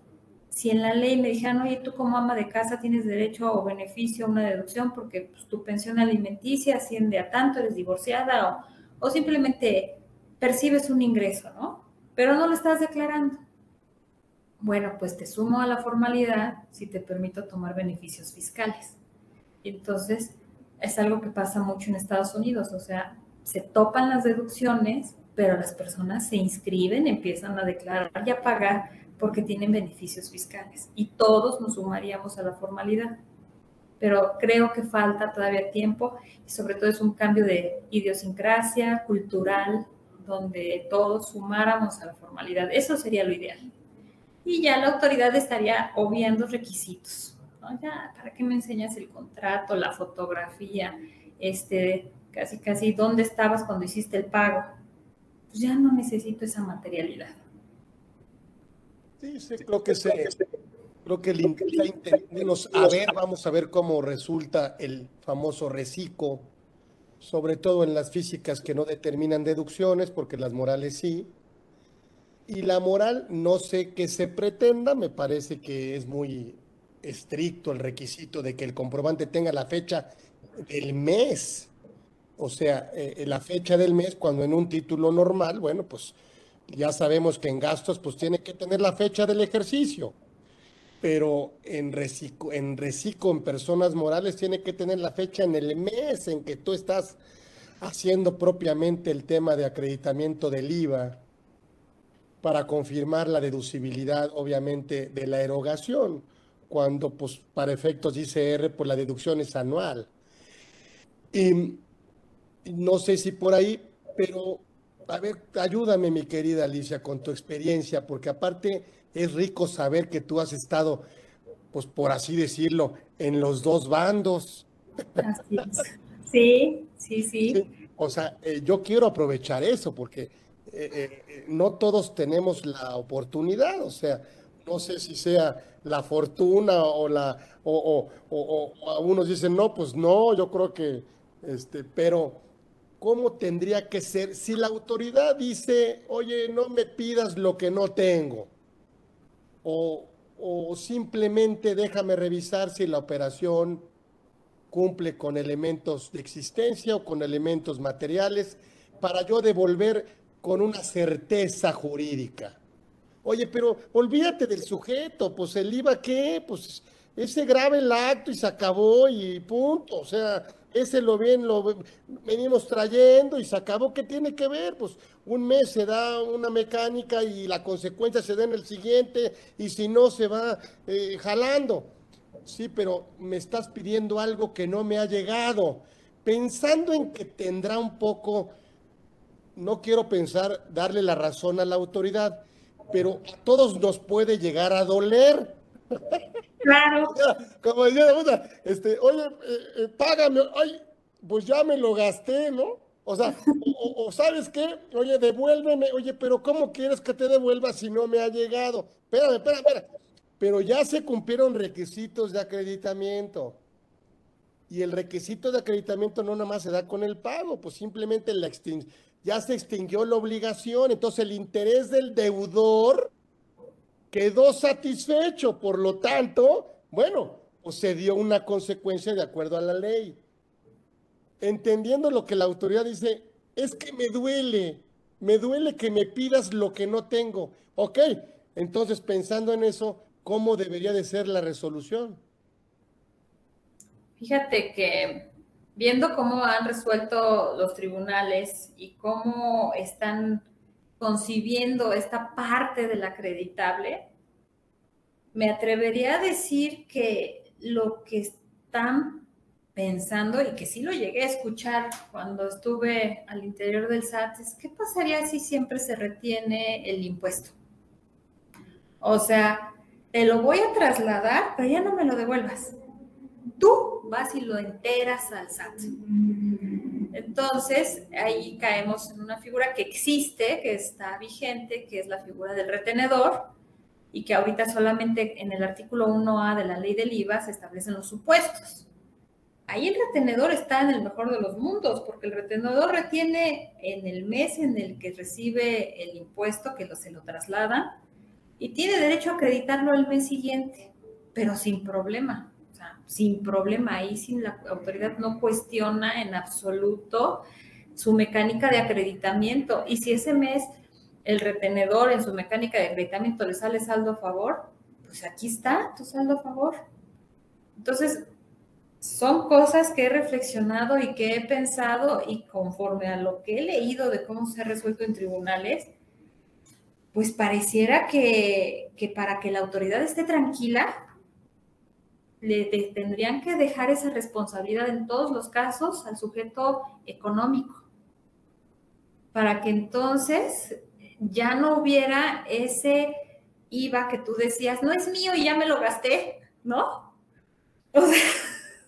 Speaker 2: si en la ley me dijeran, oye, tú como ama de casa tienes derecho o beneficio a una deducción porque pues, tu pensión alimenticia asciende a tanto, eres divorciada o, o simplemente percibes un ingreso, ¿no? Pero no lo estás declarando. Bueno, pues te sumo a la formalidad si te permito tomar beneficios fiscales. Entonces es algo que pasa mucho en Estados Unidos, o sea, se topan las deducciones, pero las personas se inscriben, empiezan a declarar y a pagar porque tienen beneficios fiscales y todos nos sumaríamos a la formalidad. Pero creo que falta todavía tiempo y sobre todo es un cambio de idiosincrasia cultural donde todos sumáramos a la formalidad. Eso sería lo ideal. Y ya la autoridad estaría obviando requisitos. Ya, ¿para qué me enseñas el contrato, la fotografía, este, casi, casi, dónde estabas cuando hiciste el pago? Pues ya no necesito esa materialidad.
Speaker 1: Sí, sí, creo que se, creo que el a ver, vamos a ver cómo resulta el famoso reciclo, sobre todo en las físicas que no determinan deducciones, porque las morales sí. Y la moral, no sé qué se pretenda, me parece que es muy estricto el requisito de que el comprobante tenga la fecha del mes. O sea, eh, la fecha del mes, cuando en un título normal, bueno, pues ya sabemos que en gastos pues tiene que tener la fecha del ejercicio, pero en reciclo, en reciclo, en personas morales, tiene que tener la fecha en el mes en que tú estás haciendo propiamente el tema de acreditamiento del IVA para confirmar la deducibilidad, obviamente, de la erogación, cuando, pues, para efectos ICR, pues la deducción es anual. Y no sé si por ahí, pero a ver, ayúdame mi querida Alicia con tu experiencia, porque aparte es rico saber que tú has estado, pues por así decirlo, en los dos bandos.
Speaker 2: Sí, sí, sí.
Speaker 1: O sea, eh, yo quiero aprovechar eso porque eh, eh, no todos tenemos la oportunidad, o sea, no sé si sea la fortuna o la, o, o, o, algunos dicen, no, pues no, yo creo que, este, pero cómo tendría que ser si la autoridad dice, oye, no me pidas lo que no tengo, o, simplemente déjame revisar si la operación cumple con elementos de existencia o con elementos materiales para yo devolver con una certeza jurídica. Oye, pero olvídate del sujeto, pues el IVA qué, pues ese grave el acto y se acabó y punto. O sea, ese lo bien lo venimos trayendo y se acabó. ¿Qué tiene que ver? Pues un mes se da una mecánica y la consecuencia se da en el siguiente y si no se va eh, jalando. Sí, pero me estás pidiendo algo que no me ha llegado. Pensando en que tendrá un poco, no quiero pensar darle la razón a la autoridad, pero a todos nos puede llegar a doler.
Speaker 2: Claro.
Speaker 1: Como decía este, oye, eh, eh, págame, ay, pues ya me lo gasté, ¿no? O sea, o, sabes qué, oye, devuélveme, oye, pero ¿cómo quieres que te devuelva si no me ha llegado? Espérame, espérame, espérame. Pero ya se cumplieron requisitos de acreditamiento. Y el requisito de acreditamiento no nada más se da con el pago, pues simplemente la ya se extinguió la obligación. Entonces el interés del deudor quedó satisfecho. Por lo tanto, bueno, pues se dio una consecuencia de acuerdo a la ley. Entendiendo lo que la autoridad dice, es que me duele, me duele que me pidas lo que no tengo. Ok, entonces pensando en eso, ¿cómo debería de ser la resolución?
Speaker 2: Fíjate que viendo cómo han resuelto los tribunales y cómo están concibiendo esta parte del acreditable, me atrevería a decir que lo que están pensando y que sí lo llegué a escuchar cuando estuve al interior del SAT es qué pasaría si siempre se retiene el impuesto. O sea, te lo voy a trasladar, pero ya no me lo devuelvas. Tú vas y lo enteras al SAT. Entonces, ahí caemos en una figura que existe, que está vigente, que es la figura del retenedor, y que ahorita solamente en el artículo 1A de la ley del IVA se establecen los supuestos. Ahí el retenedor está en el mejor de los mundos, porque el retenedor retiene en el mes en el que recibe el impuesto, que se lo trasladan, y tiene derecho a acreditarlo el mes siguiente, pero sin problema sin problema. Ahí sin la autoridad no cuestiona en absoluto su mecánica de acreditamiento. Y si ese mes el retenedor en su mecánica de acreditamiento le sale saldo a favor, pues aquí está tu saldo a favor. Entonces, son cosas que he reflexionado y que he pensado y conforme a lo que he leído de cómo se ha resuelto en tribunales, pues pareciera que, que para que la autoridad esté tranquila, le tendrían que dejar esa responsabilidad en todos los casos al sujeto económico, para que entonces ya no hubiera ese IVA que tú decías, no es mío y ya me lo gasté, ¿no?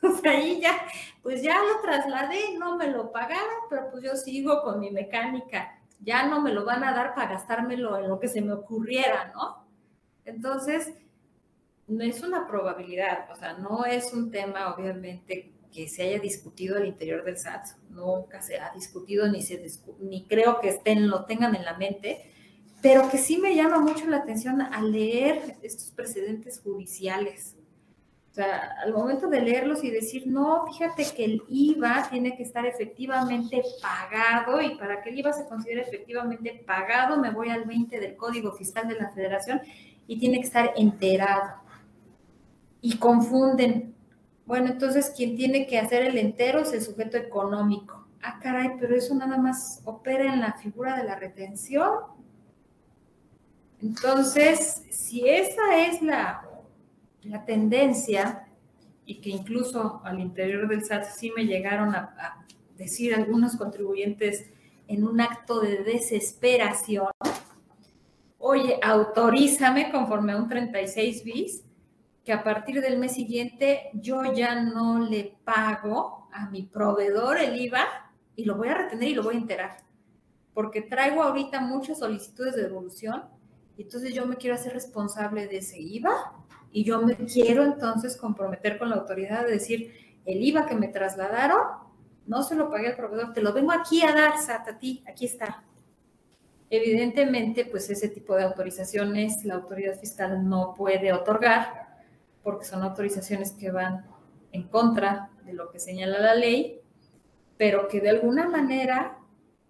Speaker 2: O sea, ahí ya, pues ya lo trasladé, no me lo pagaron, pero pues yo sigo con mi mecánica, ya no me lo van a dar para gastármelo en lo que se me ocurriera, ¿no? Entonces, no es una probabilidad, o sea, no es un tema, obviamente, que se haya discutido al interior del SAT, nunca se ha discutido ni, se ni creo que estén, lo tengan en la mente, pero que sí me llama mucho la atención al leer estos precedentes judiciales. O sea, al momento de leerlos y decir, no, fíjate que el IVA tiene que estar efectivamente pagado y para que el IVA se considere efectivamente pagado, me voy al 20 del Código Fiscal de la Federación y tiene que estar enterado y confunden. Bueno, entonces quien tiene que hacer el entero es el sujeto económico. Ah, caray, pero eso nada más opera en la figura de la retención. Entonces, si esa es la, la tendencia, y que incluso al interior del SAT sí me llegaron a, a decir algunos contribuyentes en un acto de desesperación, oye, autorízame conforme a un 36 bis que a partir del mes siguiente yo ya no le pago a mi proveedor el IVA y lo voy a retener y lo voy a enterar. Porque traigo ahorita muchas solicitudes de devolución y entonces yo me quiero hacer responsable de ese IVA y yo me quiero entonces comprometer con la autoridad de decir, el IVA que me trasladaron, no se lo pagué al proveedor, te lo vengo aquí a dar, SAT, a ti, aquí está. Evidentemente, pues ese tipo de autorizaciones la autoridad fiscal no puede otorgar porque son autorizaciones que van en contra de lo que señala la ley, pero que de alguna manera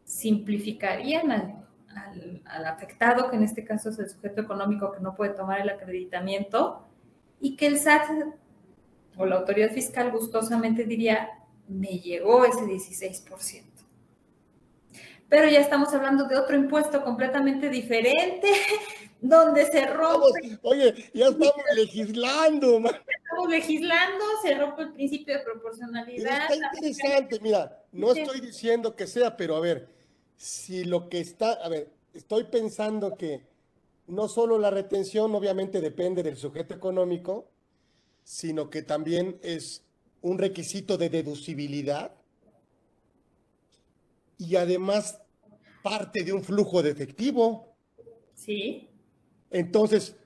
Speaker 2: simplificarían al, afectado, que en este caso es el sujeto económico que no puede tomar el acreditamiento, y que el SAT o la autoridad fiscal gustosamente diría, me llegó ese 16%. Pero ya estamos hablando de otro impuesto completamente diferente, donde se rompe.
Speaker 1: oye, ya estamos legislando,
Speaker 2: Estamos legislando, se rompe el principio de proporcionalidad.
Speaker 1: está interesante, mira, no estoy diciendo que sea, pero a ver, si lo que está, a ver, estoy pensando que no solo la retención obviamente depende del sujeto económico, sino que también es un requisito de deducibilidad y además parte de un flujo de efectivo.
Speaker 2: Sí.
Speaker 1: Entonces,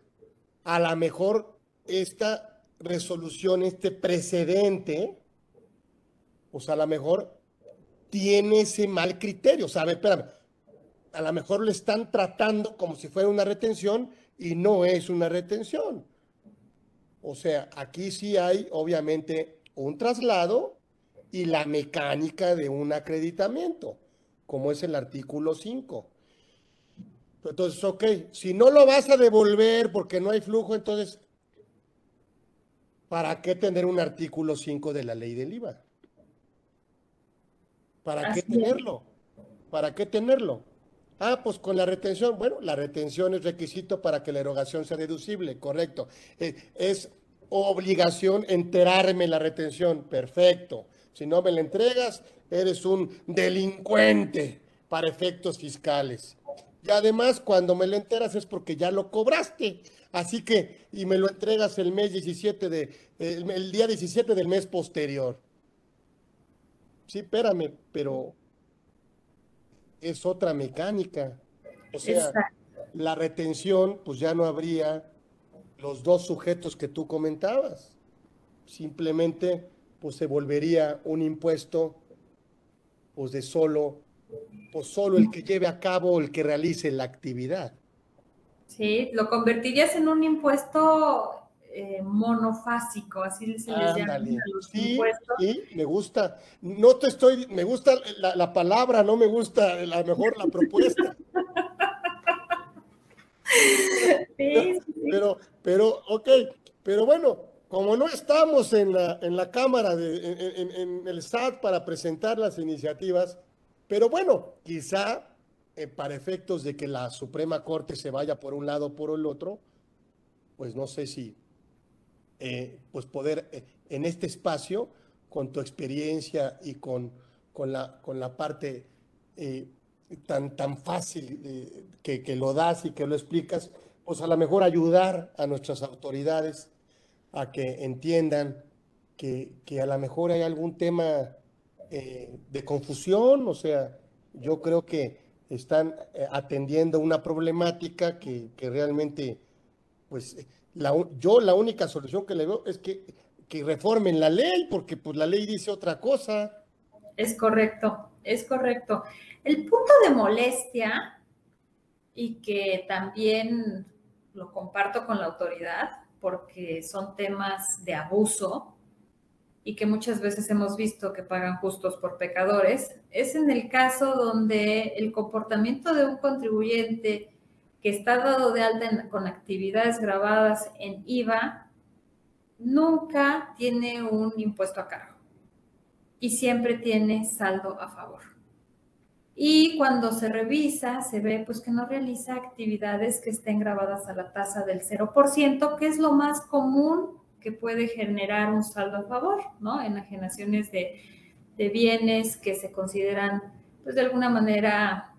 Speaker 1: a lo mejor esta resolución, este precedente, pues a lo mejor tiene ese mal criterio. O sea, a ver, a lo mejor le están tratando como si fuera una retención y no es una retención. O sea, aquí sí hay obviamente un traslado y la mecánica de un acreditamiento, como es el artículo 5. Entonces, ok, si no lo vas a devolver porque no hay flujo, entonces, ¿para qué tener un artículo 5 de la ley del IVA? ¿Para qué tenerlo? ¿Para qué tenerlo? Ah, pues con la retención. Bueno, la retención es requisito para que la erogación sea deducible, correcto. Eh, es obligación enterarme la retención, perfecto. Si no me la entregas, eres un delincuente para efectos fiscales. Y además, cuando me la enteras es porque ya lo cobraste. Así que, y me lo entregas el mes 17 de, el día 17 del mes posterior. Sí, espérame, pero es otra mecánica. O sea, la retención, pues ya no habría los dos sujetos que tú comentabas. Simplemente, pues se volvería un impuesto, pues de solo, pues solo el que lleve a cabo, el que realice la actividad.
Speaker 2: Sí, lo convertirías en un impuesto eh, monofásico, así se les llama
Speaker 1: sí, Sí, me gusta. No te estoy, me gusta la, palabra, no me gusta a lo mejor la propuesta. sí, pero, pero, ok, pero bueno, como no estamos en la, en la Cámara, de, en, el SAT para presentar las iniciativas, pero bueno, quizá eh, para efectos de que la Suprema Corte se vaya por un lado o por el otro, pues no sé si eh, pues poder eh, en este espacio, con tu experiencia y con, con, la, con la parte tan, tan fácil que, que, lo das y que lo explicas, pues a lo mejor ayudar a nuestras autoridades a que entiendan que, que a lo mejor hay algún tema de confusión, o sea, yo creo que están atendiendo una problemática que, que realmente, pues, yo la única solución que le veo es que, que reformen la ley, porque pues la ley dice otra cosa.
Speaker 2: Es correcto, es correcto. El punto de molestia, y que también lo comparto con la autoridad, porque son temas de abuso y que muchas veces hemos visto que pagan justos por pecadores, es en el caso donde el comportamiento de un contribuyente que está dado de alta con actividades grabadas en IVA, nunca tiene un impuesto a cargo y siempre tiene saldo a favor. Y cuando se revisa, se ve pues que no realiza actividades que estén grabadas a la tasa del 0%, que es lo más común que puede generar un saldo a favor, ¿no? Enajenaciones de, de bienes que se consideran, pues de alguna manera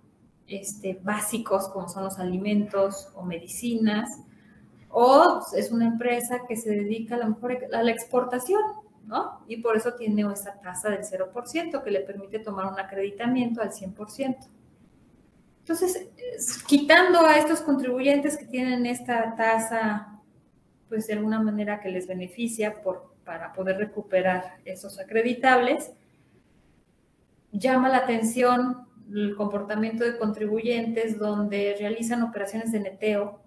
Speaker 2: este, básicos como son los alimentos o medicinas, o es una empresa que se dedica a, lo a la exportación, ¿no? Y por eso tiene esa tasa del 0% que le permite tomar un acreditamiento al 100%. Entonces, quitando a estos contribuyentes que tienen esta tasa, pues de alguna manera que les beneficia por, para poder recuperar esos acreditables, llama la atención el comportamiento de contribuyentes donde realizan operaciones de neteo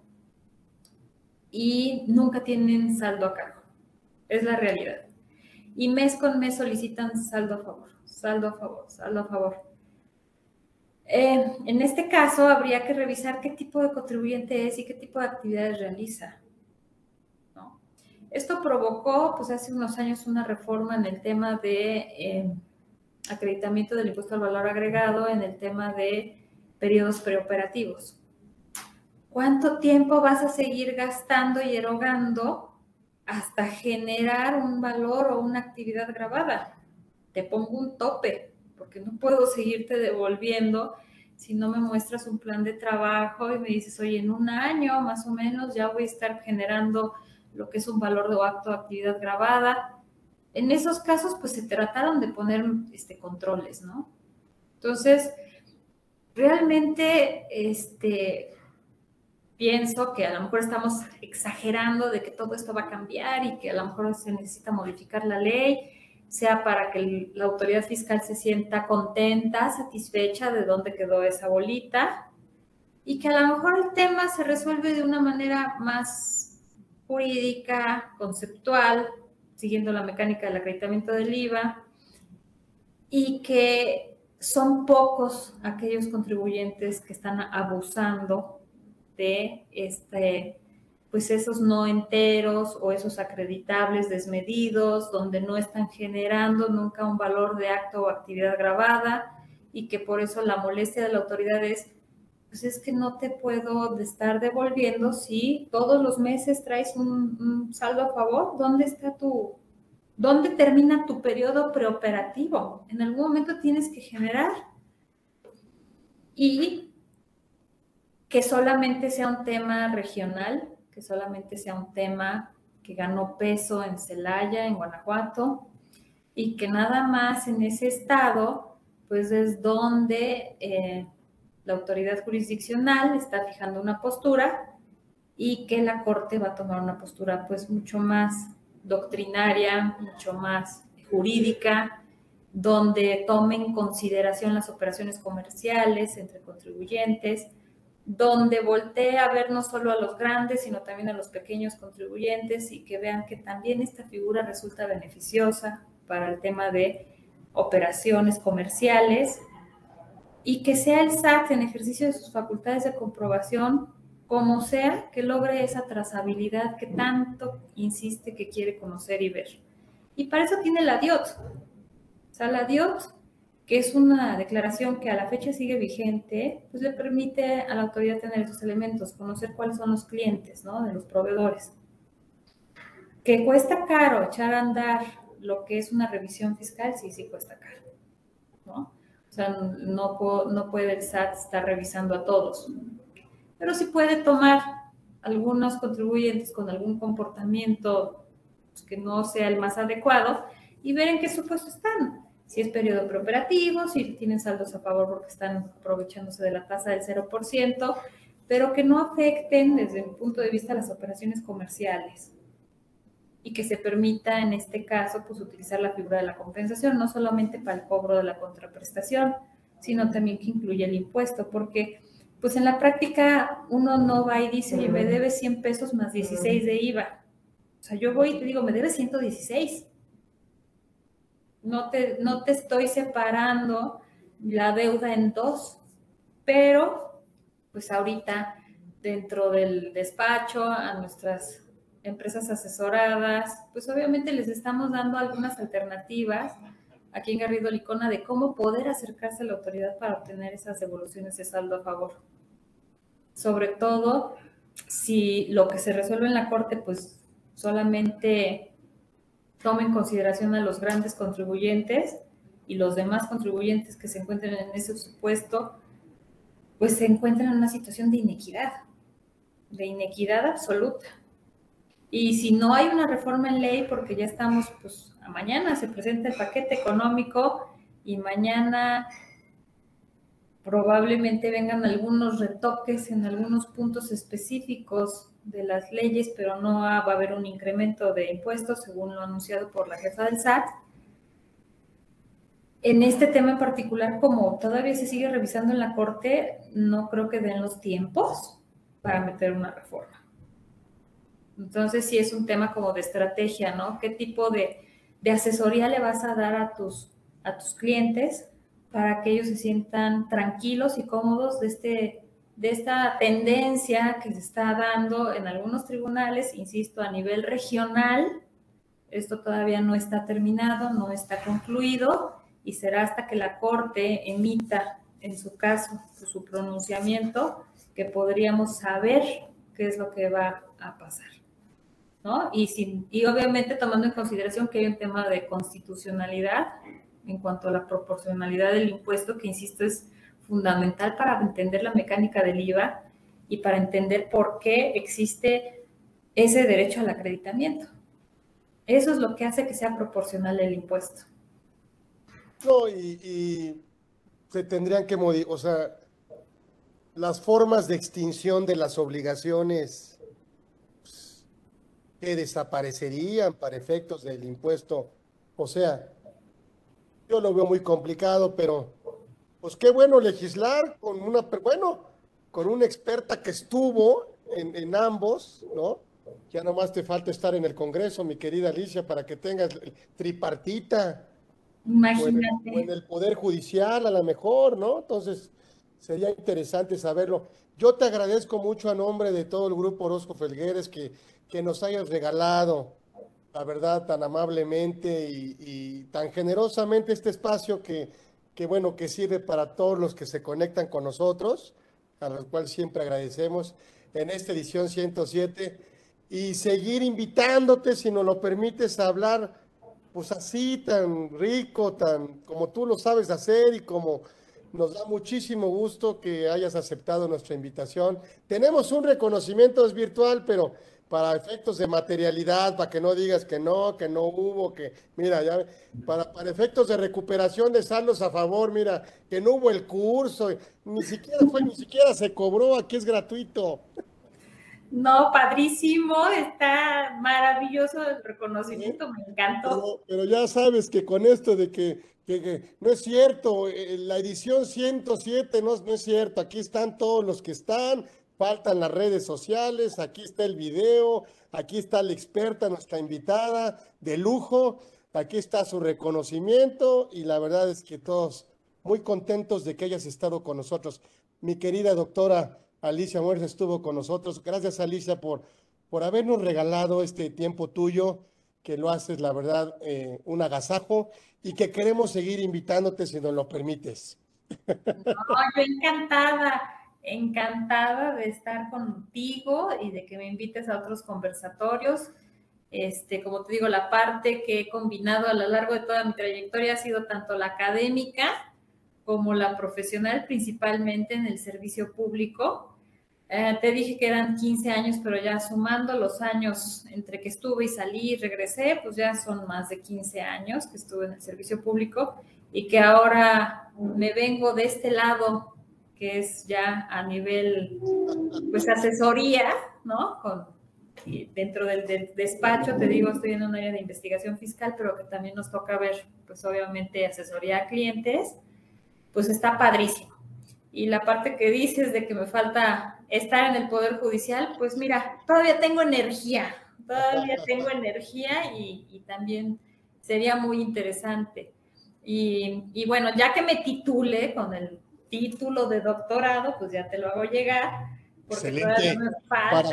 Speaker 2: y nunca tienen saldo a cargo. Es la realidad. Y mes con mes solicitan saldo a favor, saldo a favor, saldo a favor. Eh, en este caso, habría que revisar qué tipo de contribuyente es y qué tipo de actividades realiza. Esto provocó, pues hace unos años, una reforma en el tema de eh, acreditamiento del impuesto al valor agregado, en el tema de periodos preoperativos. ¿Cuánto tiempo vas a seguir gastando y erogando hasta generar un valor o una actividad grabada? Te pongo un tope, porque no puedo seguirte devolviendo si no me muestras un plan de trabajo y me dices, oye, en un año más o menos ya voy a estar generando lo que es un valor de acto de actividad grabada. En esos casos, pues se trataron de poner este, controles, ¿no? Entonces, realmente, este, pienso que a lo mejor estamos exagerando de que todo esto va a cambiar y que a lo mejor se necesita modificar la ley, sea para que la autoridad fiscal se sienta contenta, satisfecha de dónde quedó esa bolita y que a lo mejor el tema se resuelve de una manera más jurídica, conceptual, siguiendo la mecánica del acreditamiento del IVA, y que son pocos aquellos contribuyentes que están abusando de este, pues esos no enteros o esos acreditables desmedidos, donde no están generando nunca un valor de acto o actividad grabada y que por eso la molestia de la autoridad es pues es que no te puedo estar devolviendo si todos los meses traes un, saldo a favor. ¿Dónde está tu, dónde termina tu periodo preoperativo? En algún momento tienes que generar y que solamente sea un tema regional, que solamente sea un tema que ganó peso en Celaya, en Guanajuato, y que nada más en ese estado, pues es donde eh, la autoridad jurisdiccional está fijando una postura y que la Corte va a tomar una postura pues mucho más doctrinaria, mucho más jurídica, donde tome en consideración las operaciones comerciales entre contribuyentes, donde voltee a ver no solo a los grandes, sino también a los pequeños contribuyentes y que vean que también esta figura resulta beneficiosa para el tema de operaciones comerciales y que sea el SAT en ejercicio de sus facultades de comprobación, como sea, que logre esa trazabilidad que tanto insiste que quiere conocer y ver. Y para eso tiene la DIOT. O sea, la DIOT, que es una declaración que a la fecha sigue vigente, pues le permite a la autoridad tener esos elementos, conocer cuáles son los clientes, ¿no? De los proveedores. Que cuesta caro echar a andar lo que es una revisión fiscal, sí, sí cuesta caro, ¿no? O sea, no, no puede el SAT estar revisando a todos, pero sí puede tomar algunos contribuyentes con algún comportamiento pues, que no sea el más adecuado y ver en qué supuesto están. Si es periodo preoperativo, si tienen saldos a favor porque están aprovechándose de la tasa del 0%, pero que no afecten desde mi punto de vista las operaciones comerciales y que se permita en este caso pues utilizar la figura de la compensación no solamente para el cobro de la contraprestación, sino también que incluye el impuesto, porque pues en la práctica uno no va y dice, oye, me debe 100 pesos más 16 de IVA. O sea, yo voy y te digo, me debe 116. No te, no te estoy separando la deuda en dos, pero pues ahorita dentro del despacho a nuestras empresas asesoradas, pues obviamente les estamos dando algunas alternativas aquí en Garrido Licona de cómo poder acercarse a la autoridad para obtener esas devoluciones de saldo a favor. Sobre todo si lo que se resuelve en la corte, pues solamente toma en consideración a los grandes contribuyentes y los demás contribuyentes que se encuentren en ese supuesto, pues se encuentran en una situación de inequidad, de inequidad absoluta. Y si no hay una reforma en ley, porque ya estamos, pues a mañana se presenta el paquete económico y mañana probablemente vengan algunos retoques en algunos puntos específicos de las leyes, pero no va a haber un incremento de impuestos, según lo anunciado por la jefa del SAT. En este tema en particular, como todavía se sigue revisando en la Corte, no creo que den los tiempos para meter una reforma. Entonces sí es un tema como de estrategia, ¿no? ¿Qué tipo de, asesoría le vas a dar a tus, a tus clientes? para que ellos se sientan tranquilos y cómodos de, este, de esta tendencia que se está dando en algunos tribunales, insisto, a nivel regional. Esto todavía no está terminado, no está concluido y será hasta que la Corte emita, en su caso, su pronunciamiento, que podríamos saber qué es lo que va a pasar. ¿No? Y, sin, y obviamente tomando en consideración que hay un tema de constitucionalidad en cuanto a la proporcionalidad del impuesto, que insisto es fundamental para entender la mecánica del IVA y para entender por qué existe ese derecho al acreditamiento. Eso es lo que hace que sea proporcional el impuesto.
Speaker 1: No, y, y se tendrían que modificar, o sea, las formas de extinción de las obligaciones que desaparecerían para efectos del impuesto. O sea, yo lo veo muy complicado, pero pues qué bueno legislar con una, bueno, con una experta que estuvo en, en ambos, ¿no? Ya nomás te falta estar en el Congreso, mi querida Alicia, para que tengas tripartita.
Speaker 2: Imagínate.
Speaker 1: O en, el Poder Judicial, a lo mejor, ¿no? Entonces, sería interesante saberlo. Yo te agradezco mucho a nombre de todo el grupo Orozco Felgueres que, que nos hayas regalado, la verdad, tan amablemente y, tan generosamente este espacio que, que, bueno, que sirve para todos los que se conectan con nosotros, a los cuales siempre agradecemos en esta edición 107 y seguir invitándote, si nos lo permites, a hablar pues así, tan rico, tan como tú lo sabes hacer y como nos da muchísimo gusto que hayas aceptado nuestra invitación. Tenemos un reconocimiento, es virtual, pero para efectos de materialidad, para que no digas que no, que no hubo, que, mira, ya, para, para efectos de recuperación de saldos a favor, mira, que no hubo el curso, ni siquiera fue, ni siquiera se cobró, aquí es gratuito.
Speaker 2: No, padrísimo, está maravilloso el reconocimiento, me encantó.
Speaker 1: Pero, pero ya sabes que con esto de que, no es cierto, eh, la edición 107 no, no es cierto, aquí están todos los que están, faltan las redes sociales, aquí está el video, aquí está la experta, nuestra invitada de lujo, aquí está su reconocimiento y la verdad es que todos muy contentos de que hayas estado con nosotros. Mi querida doctora Alicia Muerza estuvo con nosotros. Gracias, Alicia, por, por habernos regalado este tiempo tuyo, que lo haces, la verdad, eh, un agasajo y que queremos seguir invitándote si nos lo permites.
Speaker 2: No, yo encantada, encantada de estar contigo y de que me invites a otros conversatorios. Este, como te digo, la parte que he combinado a lo largo de toda mi trayectoria ha sido tanto la académica como la profesional, principalmente en el servicio público. Eh, te dije que eran 15 años, pero ya sumando los años entre que estuve y salí y regresé, pues ya son más de 15 años que estuve en el servicio público y que ahora me vengo de este lado, que es ya a nivel, pues asesoría, ¿no? Con, dentro del, del, despacho, te digo, estoy en un área de investigación fiscal, pero que también nos toca ver, pues obviamente asesoría a clientes, pues está padrísimo. Y la parte que dices de que me falta estar en el Poder Judicial, pues mira, todavía tengo energía, todavía tengo energía y, y también sería muy interesante. Y, y, bueno, ya que me titule con el título de doctorado, pues ya te lo hago llegar.
Speaker 1: Porque Excelente. No para.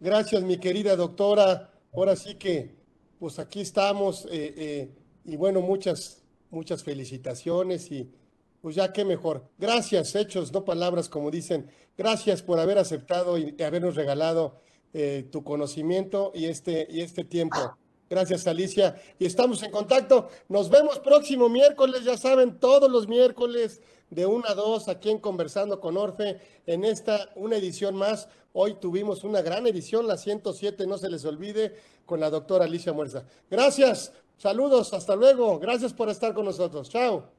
Speaker 1: Gracias, mi querida doctora. Ahora sí que, pues aquí estamos. Eh, eh, y bueno, muchas, muchas felicitaciones y pues ya qué mejor. Gracias, hechos, no palabras, como dicen. Gracias por haber aceptado y habernos regalado eh, tu conocimiento y este, y este tiempo. Gracias, Alicia. Y estamos en contacto. Nos vemos próximo miércoles, ya saben, todos los miércoles de 1 a 2 aquí en Conversando con Orfe, en esta, una edición más. Hoy tuvimos una gran edición, la 107, no se les olvide, con la doctora Alicia Muerza. Gracias, saludos, hasta luego. Gracias por estar con nosotros. Chao.